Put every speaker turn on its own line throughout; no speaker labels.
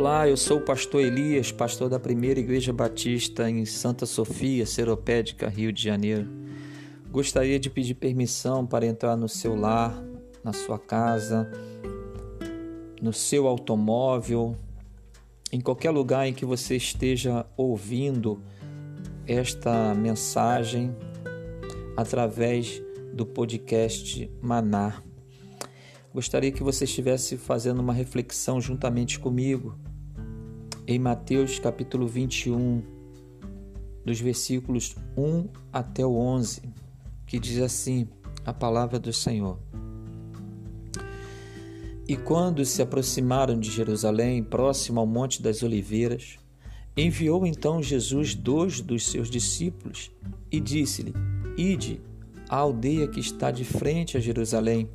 Olá, eu sou o pastor Elias, pastor da Primeira Igreja Batista em Santa Sofia, Seropédica, Rio de Janeiro. Gostaria de pedir permissão para entrar no seu lar, na sua casa, no seu automóvel, em qualquer lugar em que você esteja ouvindo esta mensagem através do podcast Maná. Gostaria que você estivesse fazendo uma reflexão juntamente comigo em Mateus capítulo 21, dos versículos 1 até o 11, que diz assim: a palavra do Senhor. E quando se aproximaram de Jerusalém, próximo ao Monte das Oliveiras, enviou então Jesus dois dos seus discípulos e disse-lhe: Ide à aldeia que está de frente a Jerusalém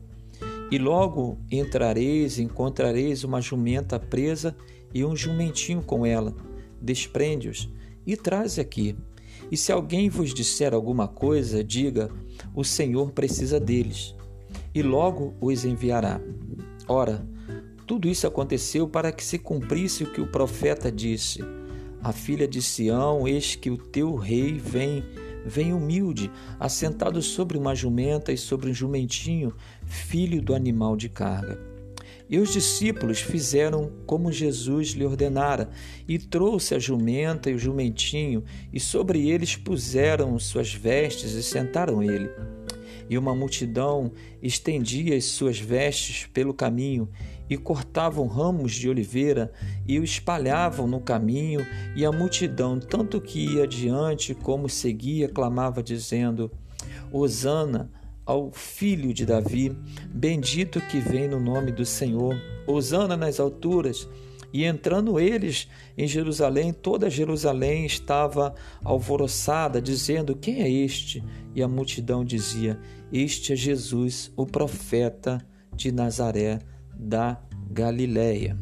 e logo entrareis e encontrareis uma jumenta presa e um jumentinho com ela. Desprende-os e traz aqui. E se alguém vos disser alguma coisa, diga: O Senhor precisa deles, e logo os enviará. Ora, tudo isso aconteceu para que se cumprisse o que o profeta disse: A filha de Sião, eis que o teu rei vem vem humilde, assentado sobre uma jumenta e sobre um jumentinho, filho do animal de carga. E os discípulos fizeram como Jesus lhe ordenara, e trouxe a jumenta e o jumentinho, e sobre eles puseram suas vestes e sentaram ele. E uma multidão estendia as suas vestes pelo caminho, e cortavam ramos de oliveira e o espalhavam no caminho, e a multidão, tanto que ia adiante como seguia, clamava, dizendo: Hosana ao filho de Davi, bendito que vem no nome do Senhor, Hosana nas alturas. E entrando eles em Jerusalém, toda Jerusalém estava alvoroçada, dizendo: Quem é este? E a multidão dizia: Este é Jesus, o profeta de Nazaré da Galileia.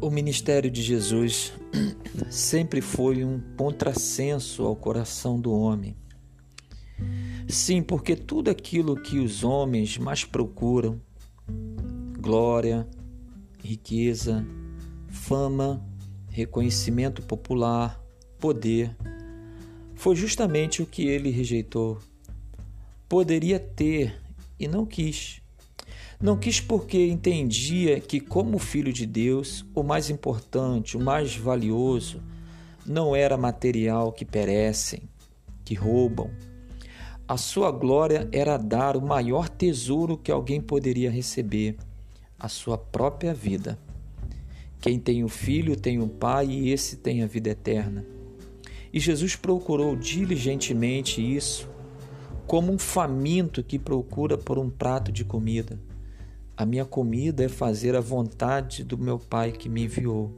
O ministério de Jesus sempre foi um contrassenso ao coração do homem. Sim, porque tudo aquilo que os homens mais procuram glória, riqueza, fama, reconhecimento popular, poder foi justamente o que ele rejeitou. Poderia ter e não quis. Não quis porque entendia que, como filho de Deus, o mais importante, o mais valioso, não era material que perecem, que roubam. A sua glória era dar o maior tesouro que alguém poderia receber, a sua própria vida. Quem tem o filho tem o pai e esse tem a vida eterna. E Jesus procurou diligentemente isso, como um faminto que procura por um prato de comida. A minha comida é fazer a vontade do meu Pai que me enviou.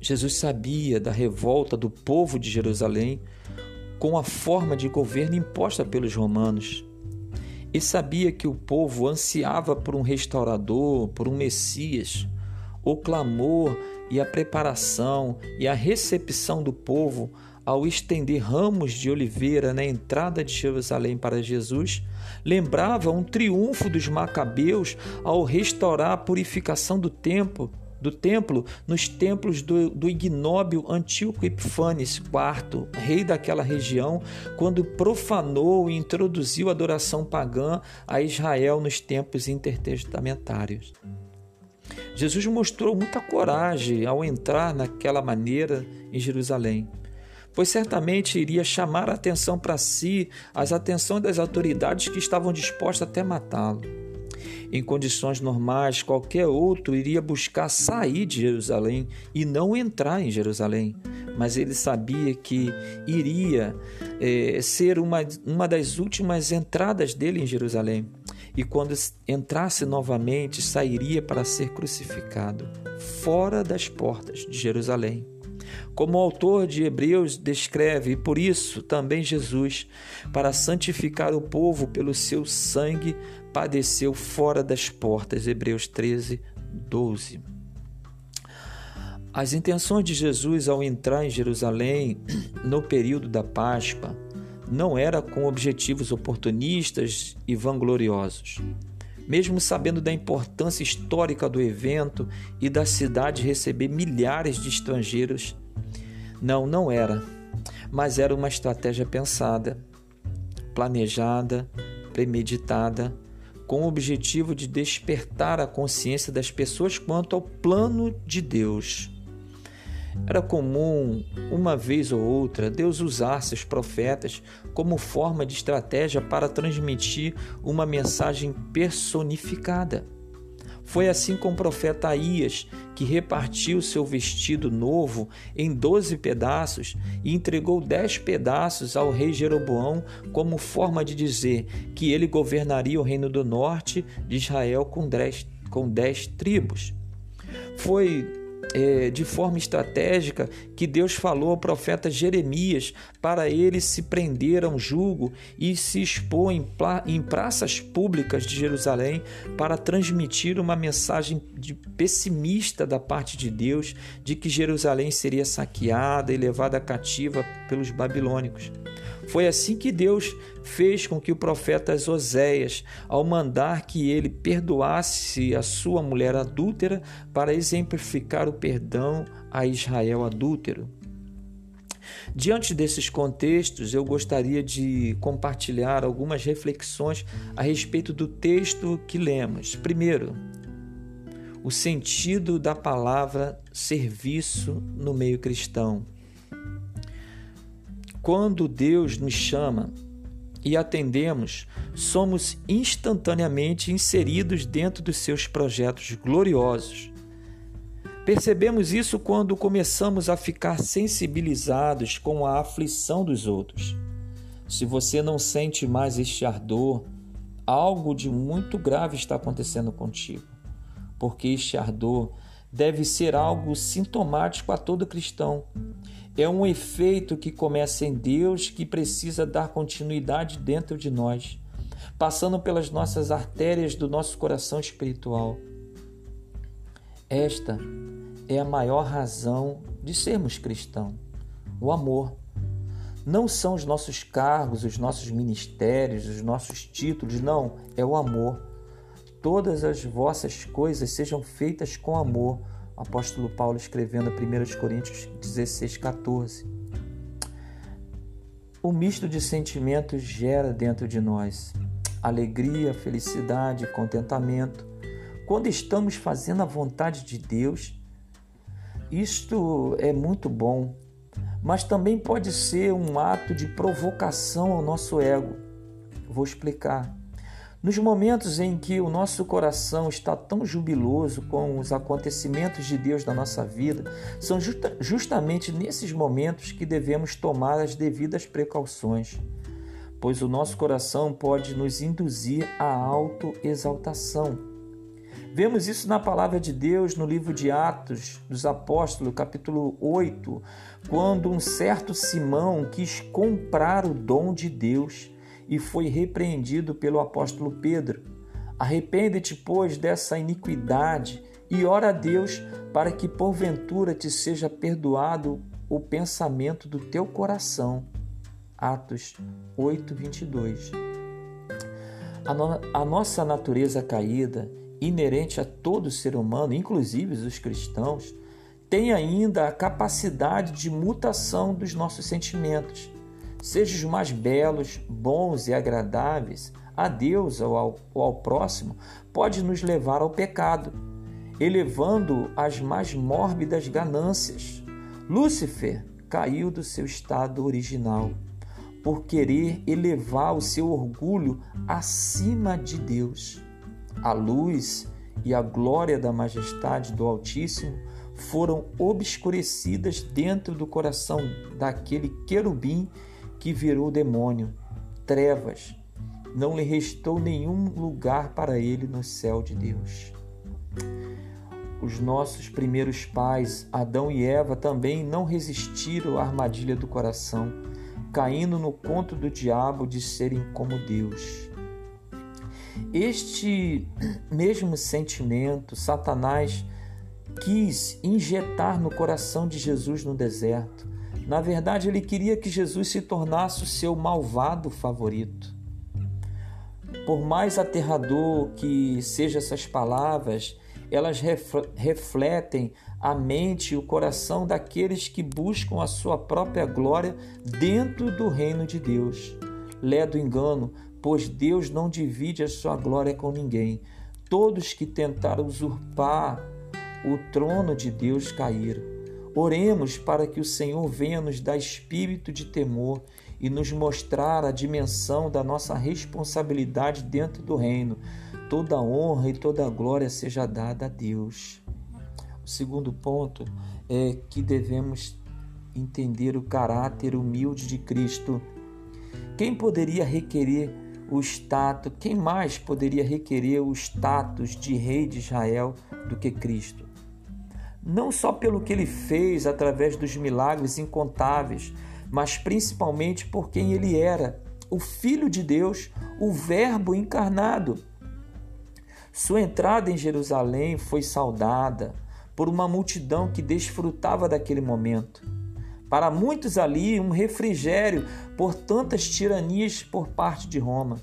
Jesus sabia da revolta do povo de Jerusalém com a forma de governo imposta pelos romanos. E sabia que o povo ansiava por um restaurador, por um Messias. O clamor e a preparação e a recepção do povo ao estender ramos de oliveira na entrada de Jerusalém para Jesus, lembrava um triunfo dos macabeus ao restaurar a purificação do templo, do templo nos templos do, do ignóbil Antíoco Epifanes IV, rei daquela região, quando profanou e introduziu a adoração pagã a Israel nos tempos intertestamentários. Jesus mostrou muita coragem ao entrar naquela maneira em Jerusalém pois certamente iria chamar a atenção para si, as atenções das autoridades que estavam dispostas até matá-lo. Em condições normais, qualquer outro iria buscar sair de Jerusalém e não entrar em Jerusalém, mas ele sabia que iria é, ser uma, uma das últimas entradas dele em Jerusalém. E quando entrasse novamente, sairia para ser crucificado, fora das portas de Jerusalém. Como o autor de Hebreus descreve, e por isso também Jesus, para santificar o povo pelo seu sangue, padeceu fora das portas. Hebreus 13, 12. As intenções de Jesus ao entrar em Jerusalém no período da Páscoa não era com objetivos oportunistas e vangloriosos. mesmo sabendo da importância histórica do evento e da cidade receber milhares de estrangeiros. Não, não era, mas era uma estratégia pensada, planejada, premeditada, com o objetivo de despertar a consciência das pessoas quanto ao plano de Deus. Era comum, uma vez ou outra, Deus usar seus profetas como forma de estratégia para transmitir uma mensagem personificada. Foi assim com o profeta Aías, que repartiu seu vestido novo em doze pedaços e entregou dez pedaços ao rei Jeroboão como forma de dizer que ele governaria o reino do norte de Israel com dez, com dez tribos. Foi é, de forma estratégica que Deus falou ao profeta Jeremias para ele se prender a um jugo e se expor em, em praças públicas de Jerusalém para transmitir uma mensagem de pessimista da parte de Deus de que Jerusalém seria saqueada e levada cativa pelos babilônicos. Foi assim que Deus fez com que o profeta Oséias, ao mandar que ele perdoasse a sua mulher adúltera para exemplificar o perdão a Israel adúltero. Diante desses contextos, eu gostaria de compartilhar algumas reflexões a respeito do texto que lemos. Primeiro, o sentido da palavra serviço no meio cristão. Quando Deus nos chama e atendemos, somos instantaneamente inseridos dentro dos seus projetos gloriosos. Percebemos isso quando começamos a ficar sensibilizados com a aflição dos outros. Se você não sente mais este ardor, algo de muito grave está acontecendo contigo, porque este ardor deve ser algo sintomático a todo cristão. É um efeito que começa em Deus que precisa dar continuidade dentro de nós, passando pelas nossas artérias do nosso coração espiritual. Esta é a maior razão de sermos cristãos: o amor. Não são os nossos cargos, os nossos ministérios, os nossos títulos, não, é o amor. Todas as vossas coisas sejam feitas com amor, apóstolo Paulo escrevendo 1 Coríntios 16, 14. O misto de sentimentos gera dentro de nós alegria, felicidade, contentamento. Quando estamos fazendo a vontade de Deus, isto é muito bom, mas também pode ser um ato de provocação ao nosso ego. Vou explicar. Nos momentos em que o nosso coração está tão jubiloso com os acontecimentos de Deus na nossa vida, são justa, justamente nesses momentos que devemos tomar as devidas precauções, pois o nosso coração pode nos induzir à autoexaltação. Vemos isso na palavra de Deus no livro de Atos dos Apóstolos, capítulo 8, quando um certo Simão quis comprar o dom de Deus e foi repreendido pelo apóstolo Pedro. Arrepende-te, pois, dessa iniquidade e ora a Deus para que porventura te seja perdoado o pensamento do teu coração. Atos 8, 22. A, no a nossa natureza caída, inerente a todo ser humano, inclusive os cristãos, tem ainda a capacidade de mutação dos nossos sentimentos sejam os mais belos, bons e agradáveis, a Deus ou ao, ou ao próximo, pode nos levar ao pecado, elevando as mais mórbidas ganâncias. Lúcifer caiu do seu estado original por querer elevar o seu orgulho acima de Deus. A luz e a glória da majestade do Altíssimo foram obscurecidas dentro do coração daquele querubim que virou demônio, trevas. Não lhe restou nenhum lugar para ele no céu de Deus. Os nossos primeiros pais, Adão e Eva, também não resistiram à armadilha do coração, caindo no conto do diabo de serem como Deus. Este mesmo sentimento, Satanás quis injetar no coração de Jesus no deserto na verdade, ele queria que Jesus se tornasse o seu malvado favorito. por mais aterrador que sejam essas palavras, elas refletem a mente e o coração daqueles que buscam a sua própria glória dentro do reino de Deus. Lé do engano, pois Deus não divide a sua glória com ninguém. Todos que tentaram usurpar o trono de Deus caíram. Oremos para que o Senhor venha nos dar espírito de temor e nos mostrar a dimensão da nossa responsabilidade dentro do reino. Toda honra e toda glória seja dada a Deus. O segundo ponto é que devemos entender o caráter humilde de Cristo. Quem poderia requerer o status, quem mais poderia requerer o status de rei de Israel do que Cristo? Não só pelo que ele fez através dos milagres incontáveis, mas principalmente por quem ele era, o Filho de Deus, o Verbo encarnado. Sua entrada em Jerusalém foi saudada por uma multidão que desfrutava daquele momento. Para muitos ali, um refrigério por tantas tiranias por parte de Roma.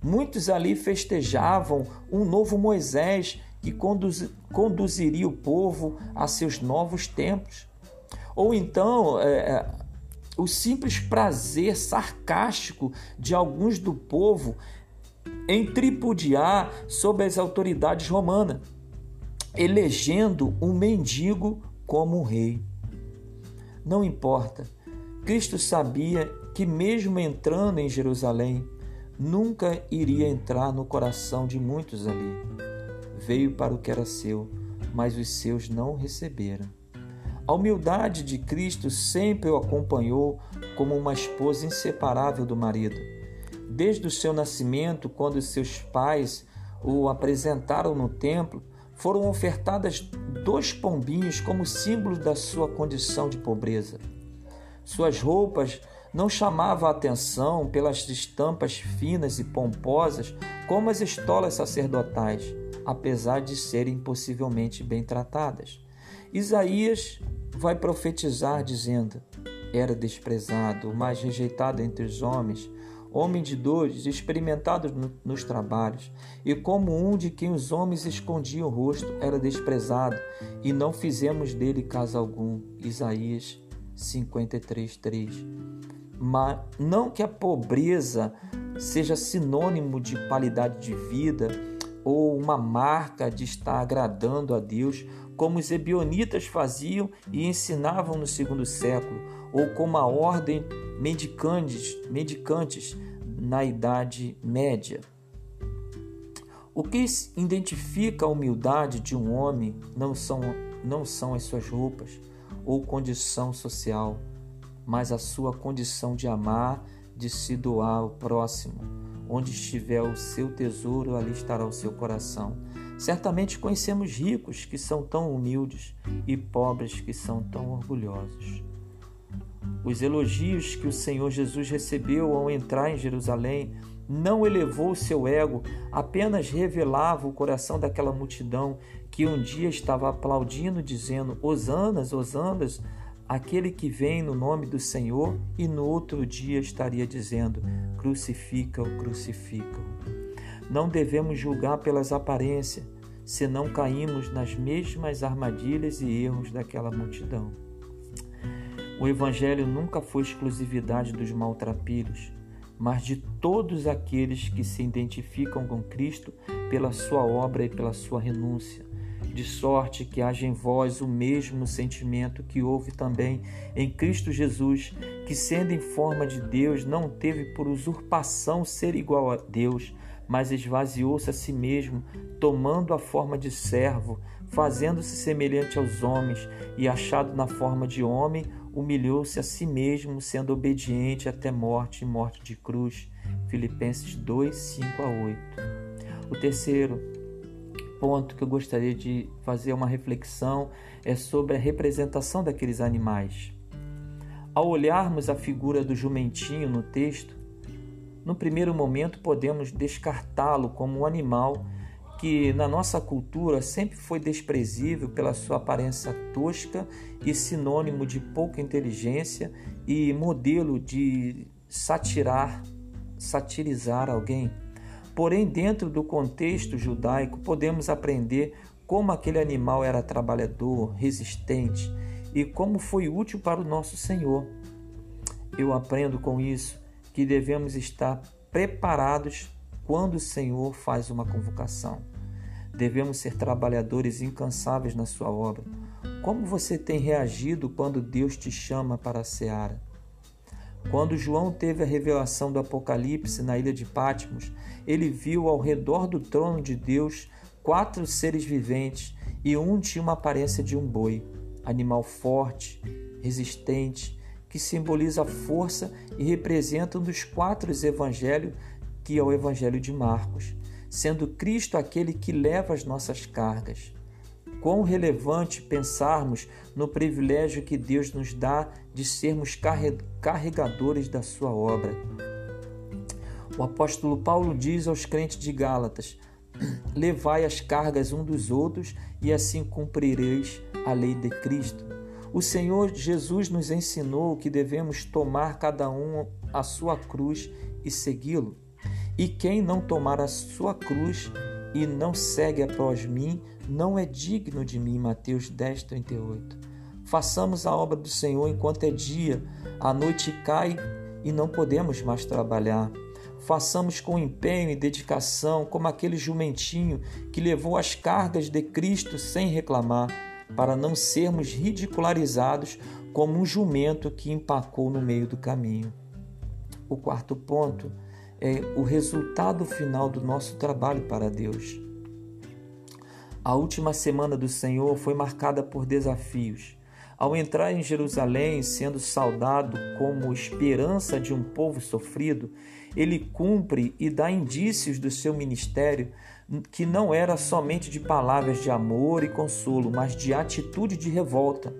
Muitos ali festejavam um novo Moisés que conduz, conduziria o povo a seus novos tempos. Ou então, é, o simples prazer sarcástico de alguns do povo em tripudiar sobre as autoridades romanas, elegendo um mendigo como um rei. Não importa, Cristo sabia que, mesmo entrando em Jerusalém, nunca iria entrar no coração de muitos ali. Veio para o que era seu, mas os seus não receberam. A humildade de Cristo sempre o acompanhou como uma esposa inseparável do marido. Desde o seu nascimento, quando seus pais o apresentaram no templo, foram ofertadas dois pombinhos como símbolo da sua condição de pobreza. Suas roupas não chamavam a atenção pelas estampas finas e pomposas como as estolas sacerdotais, apesar de serem possivelmente bem tratadas. Isaías vai profetizar dizendo: Era desprezado, mais rejeitado entre os homens, homem de dores, experimentado nos trabalhos, e como um de quem os homens escondiam o rosto, era desprezado, e não fizemos dele caso algum. Isaías 53:3. Mas não que a pobreza seja sinônimo de qualidade de vida ou uma marca de estar agradando a Deus como os ebionitas faziam e ensinavam no segundo século, ou como a ordem mendicantes, mendicantes na Idade Média. O que identifica a humildade de um homem não são, não são as suas roupas ou condição social, mas a sua condição de amar, de se doar ao próximo. Onde estiver o seu tesouro, ali estará o seu coração. Certamente conhecemos ricos que são tão humildes e pobres que são tão orgulhosos. Os elogios que o Senhor Jesus recebeu ao entrar em Jerusalém não elevou o seu ego, apenas revelava o coração daquela multidão que um dia estava aplaudindo, dizendo: Hosanas, Hosanas, aquele que vem no nome do Senhor, e no outro dia estaria dizendo: Crucifica-o, crucifica-o. Não devemos julgar pelas aparências, senão caímos nas mesmas armadilhas e erros daquela multidão. O Evangelho nunca foi exclusividade dos maltrapilhos, mas de todos aqueles que se identificam com Cristo pela sua obra e pela sua renúncia, de sorte que haja em vós o mesmo sentimento que houve também em Cristo Jesus, que, sendo em forma de Deus, não teve por usurpação ser igual a Deus, mas esvaziou-se a si mesmo, tomando a forma de servo, fazendo-se semelhante aos homens, e achado na forma de homem, humilhou-se a si mesmo, sendo obediente até morte e morte de cruz. Filipenses 2, 5 a 8. O terceiro ponto que eu gostaria de fazer uma reflexão é sobre a representação daqueles animais. Ao olharmos a figura do jumentinho no texto, no primeiro momento, podemos descartá-lo como um animal que, na nossa cultura, sempre foi desprezível pela sua aparência tosca e sinônimo de pouca inteligência e modelo de satirar, satirizar alguém. Porém, dentro do contexto judaico, podemos aprender como aquele animal era trabalhador, resistente e como foi útil para o nosso Senhor. Eu aprendo com isso que devemos estar preparados quando o Senhor faz uma convocação. Devemos ser trabalhadores incansáveis na sua obra. Como você tem reagido quando Deus te chama para a seara? Quando João teve a revelação do Apocalipse na ilha de Patmos, ele viu ao redor do trono de Deus quatro seres viventes e um tinha uma aparência de um boi, animal forte, resistente, que simboliza a força e representa um dos quatro evangelhos, que é o Evangelho de Marcos, sendo Cristo aquele que leva as nossas cargas. Quão relevante pensarmos no privilégio que Deus nos dá de sermos carregadores da sua obra. O apóstolo Paulo diz aos crentes de Gálatas: Levai as cargas um dos outros e assim cumprireis a lei de Cristo. O Senhor Jesus nos ensinou que devemos tomar cada um a sua cruz e segui-lo. E quem não tomar a sua cruz e não segue após mim, não é digno de mim. Mateus 10, 38. Façamos a obra do Senhor enquanto é dia, a noite cai e não podemos mais trabalhar. Façamos com empenho e dedicação, como aquele jumentinho que levou as cargas de Cristo sem reclamar, para não sermos ridicularizados como um jumento que empacou no meio do caminho. O quarto ponto é o resultado final do nosso trabalho para Deus. A última semana do Senhor foi marcada por desafios. Ao entrar em Jerusalém, sendo saudado como esperança de um povo sofrido, ele cumpre e dá indícios do seu ministério que não era somente de palavras de amor e consolo, mas de atitude de revolta.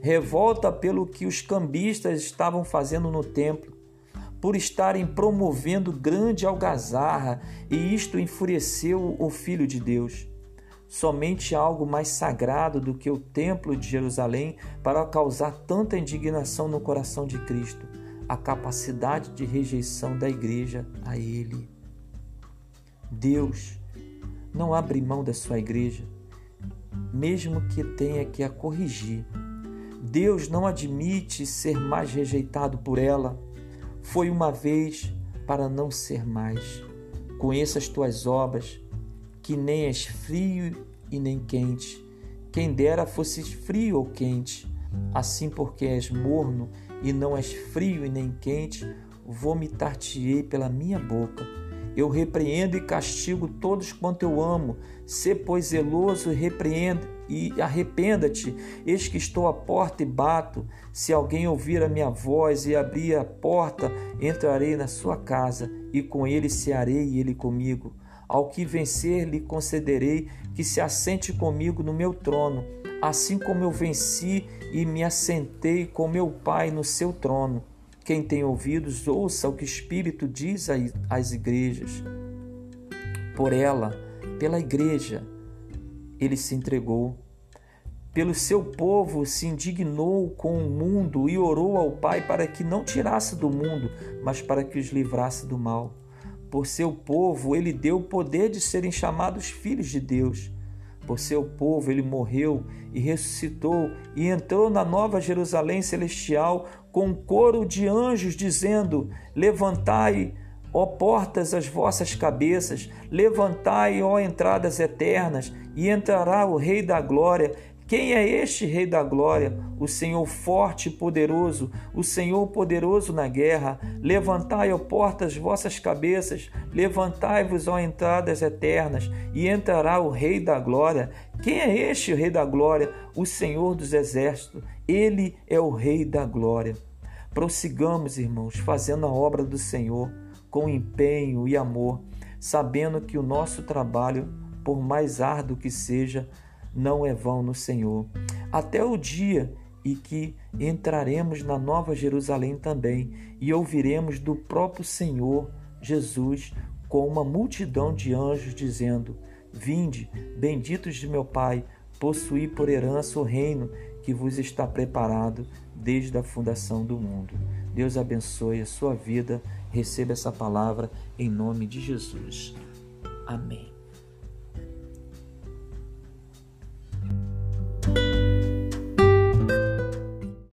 Revolta pelo que os cambistas estavam fazendo no templo, por estarem promovendo grande algazarra, e isto enfureceu o Filho de Deus. Somente algo mais sagrado do que o Templo de Jerusalém para causar tanta indignação no coração de Cristo, a capacidade de rejeição da igreja a Ele. Deus não abre mão da sua igreja, mesmo que tenha que a corrigir. Deus não admite ser mais rejeitado por ela foi uma vez para não ser mais. Conheça as tuas obras, que nem és frio e nem quente. Quem dera fosses frio ou quente. Assim, porque és morno e não és frio e nem quente, vomitar-te-ei pela minha boca. Eu repreendo e castigo todos quanto eu amo. Sê, pois, zeloso repreenda e arrependa-te. Eis que estou à porta e bato. Se alguém ouvir a minha voz e abrir a porta, entrarei na sua casa e com ele cearei e ele comigo. Ao que vencer, lhe concederei que se assente comigo no meu trono, assim como eu venci e me assentei com meu Pai no seu trono. Quem tem ouvidos, ouça o que o Espírito diz às igrejas. Por ela, pela igreja, ele se entregou. Pelo seu povo se indignou com o mundo e orou ao Pai para que não tirasse do mundo, mas para que os livrasse do mal. Por seu povo, ele deu o poder de serem chamados filhos de Deus. Por seu povo, ele morreu e ressuscitou e entrou na nova Jerusalém celestial com um coro de anjos dizendo: Levantai Ó portas, as vossas cabeças, levantai, ó entradas eternas, e entrará o Rei da Glória. Quem é este Rei da Glória? O Senhor forte e poderoso, o Senhor poderoso na guerra. Levantai, ó portas, vossas cabeças, levantai-vos, ó entradas eternas, e entrará o Rei da Glória. Quem é este Rei da Glória? O Senhor dos Exércitos. Ele é o Rei da Glória. Prossigamos, irmãos, fazendo a obra do Senhor com empenho e amor, sabendo que o nosso trabalho, por mais árduo que seja, não é vão no Senhor. Até o dia em que entraremos na Nova Jerusalém também e ouviremos do próprio Senhor Jesus com uma multidão de anjos dizendo: Vinde, benditos de meu Pai, possuí por herança o reino que vos está preparado desde a fundação do mundo. Deus abençoe a sua vida Receba essa palavra em nome de Jesus. Amém.